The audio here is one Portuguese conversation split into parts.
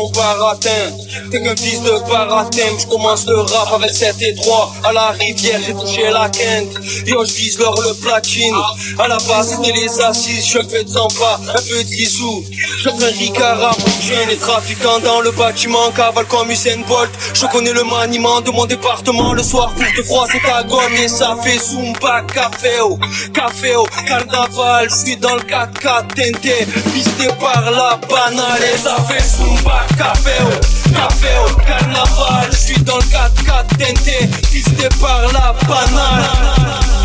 son barotin T'es qu'un fils de je commence le rap avec 7 et 3. À la rivière, j'ai touché la quinte. Yo, je vise leur le platine. À la base, c'était les assises, je fais de pas, un peu de sous. Je fais un Ricard j'ai les trafiquants dans le bâtiment, cavale comme Usain Bolt. Je connais le maniement de mon département, le soir, coup de froid, c'est ta gomme et ça fait Zumba, café au, café au, carnaval, je suis dans le 4-4 tenté, pisté par la banale et ça fait Zumba, café au, café au, carnaval, je suis dans le 4-4 tenté, pisté par la banale.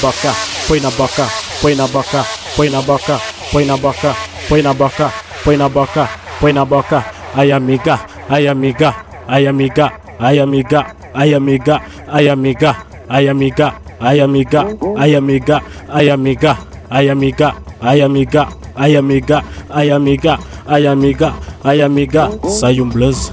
Boca, põe na boca, põe na boca, põe na boca, põe na boca, põe na boca, põe na boca, põe na boca. Ai amiga, ai amiga, ai amiga, ai amiga, ai amiga, ai amiga, ai amiga, ai amiga, ai amiga, ai amiga, ai amiga, ai amiga, ai amiga, ai amiga, ai amiga, ai amiga, sai um blues,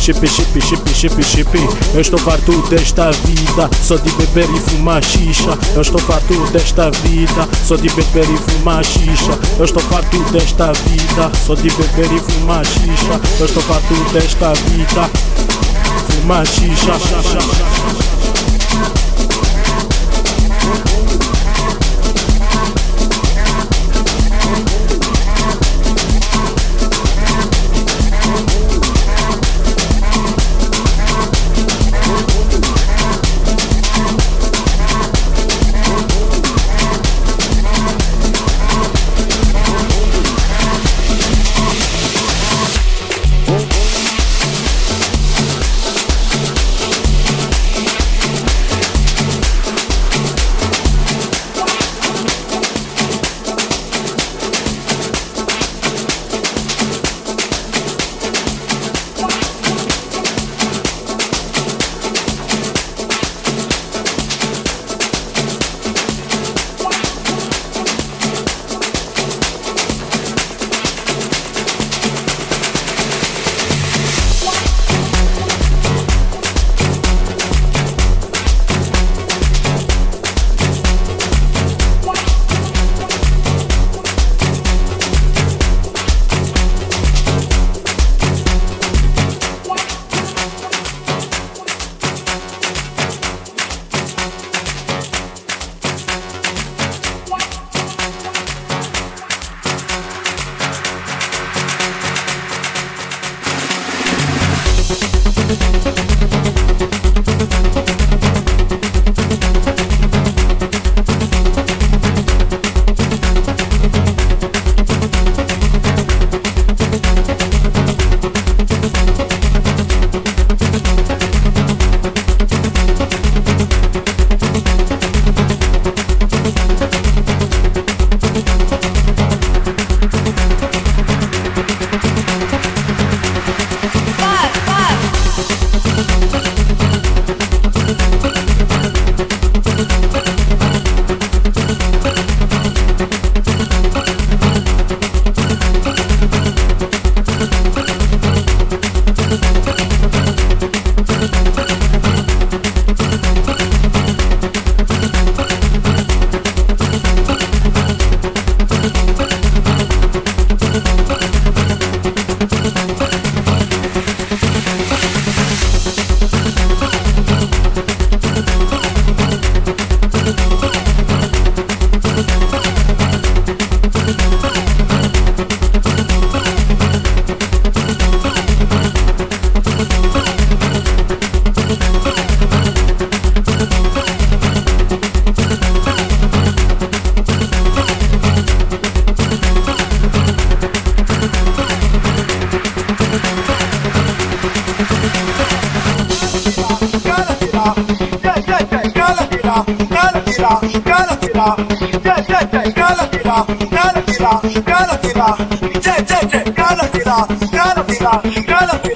chip, chip, chip, chip, chip, chip. Eu estou farto desta vida, só de beber e fumar xixa. Eu estou farto desta vida, só de beber e fumar xixa. Eu estou farto desta vida, só de beber e fumar xixa. Eu estou farto desta vida, fumar xixa.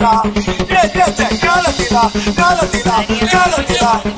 Yeah, yeah, yeah! ya lo tira, ya lo tira, ya lo tira.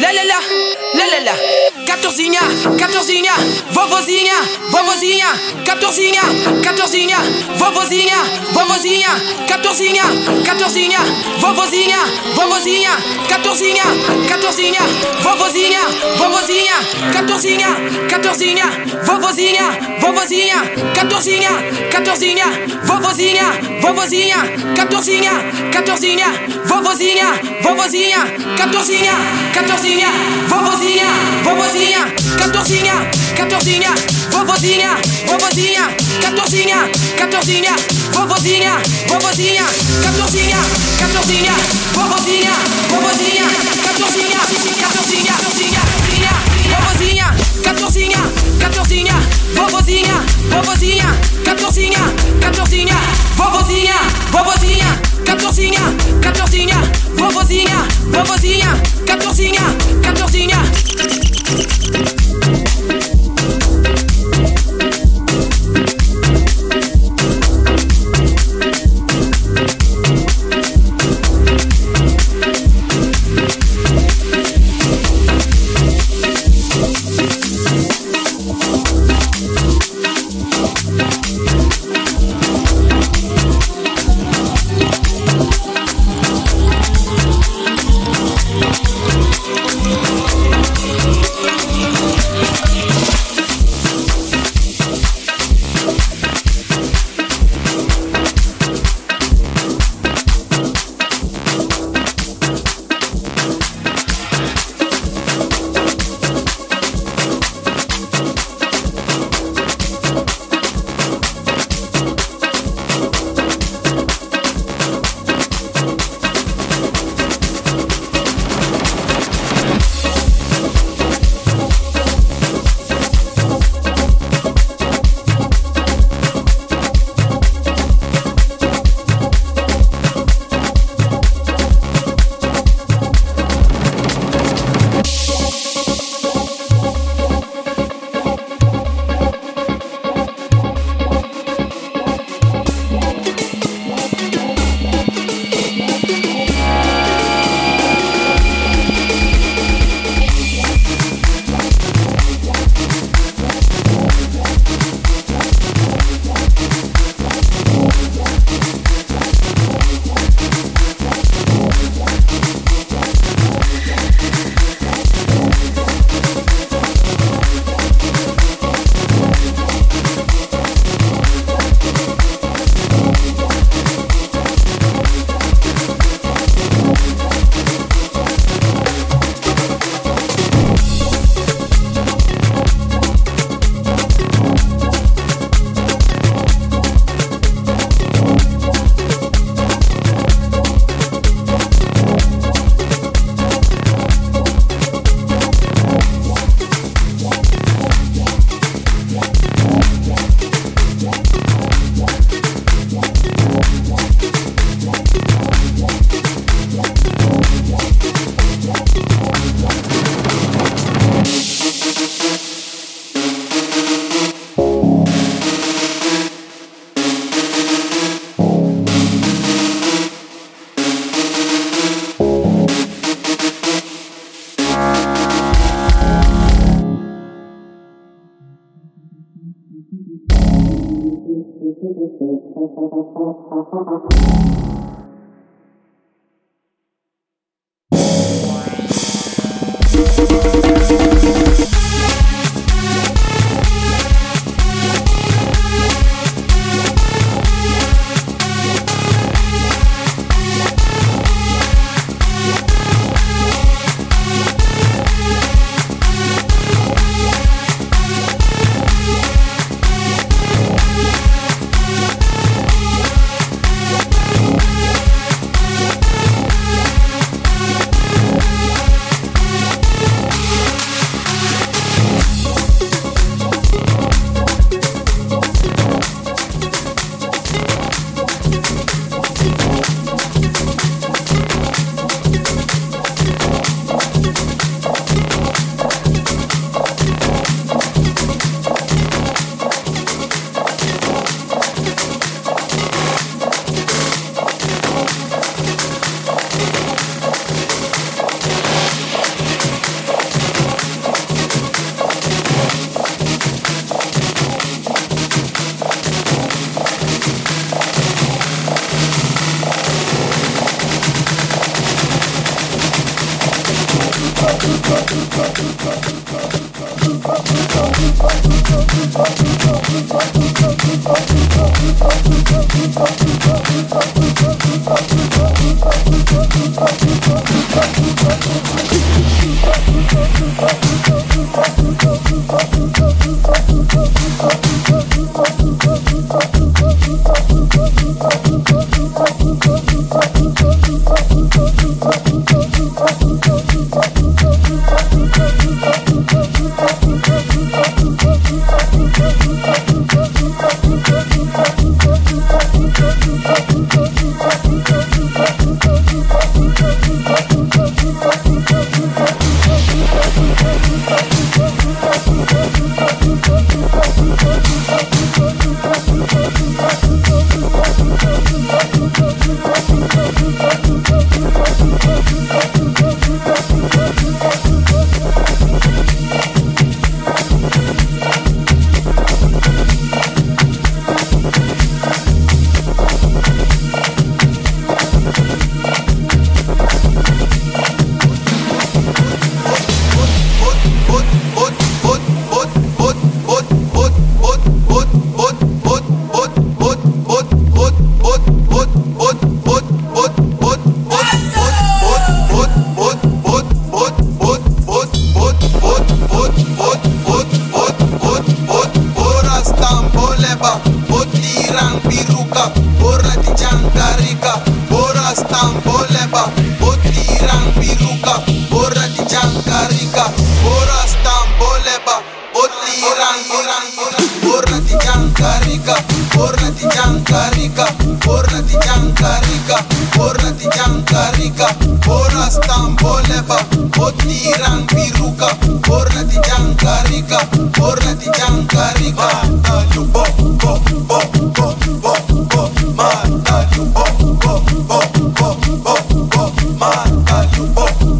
la la la, la vovozinha, vovozinha, catorzinha, catorzinha, vovozinha, vovozinha, catorzinha, catorzinha, vovozinha, vovozinha, catorzinha, catorzinha, vovozinha, vovozinha, catorzinha, catorzinha, vovozinha, vovozinha, catorzinha, catorzinha, vovozinha, vovozinha, 14inha, vovozinha, vovozinha, 14inha, vovozinha, vovozinha, vovozinha, 14, 14, vovozinha, vovozinha, 14, 14, vovozinha, vovozinha, 14, 14, vovozinha, vovozinha, catorzinha, catorzinha, catorzinha vovozinha vovozinha, catorzinha, catorzinha, vovozinha, vovozinha, catorzinha, catorzinha, vovozinha, vovozinha, catorzinha, catorzinha, vovozinha, vovozinha, catorzinha, catorzinha. Ankarica, horas tamboleva, otiran piruca, borra di Ankarica, borra di Ankarica. Mata you bo bo bo bo bo bo, mata you bo bo bo bo bo bo, mata you bo.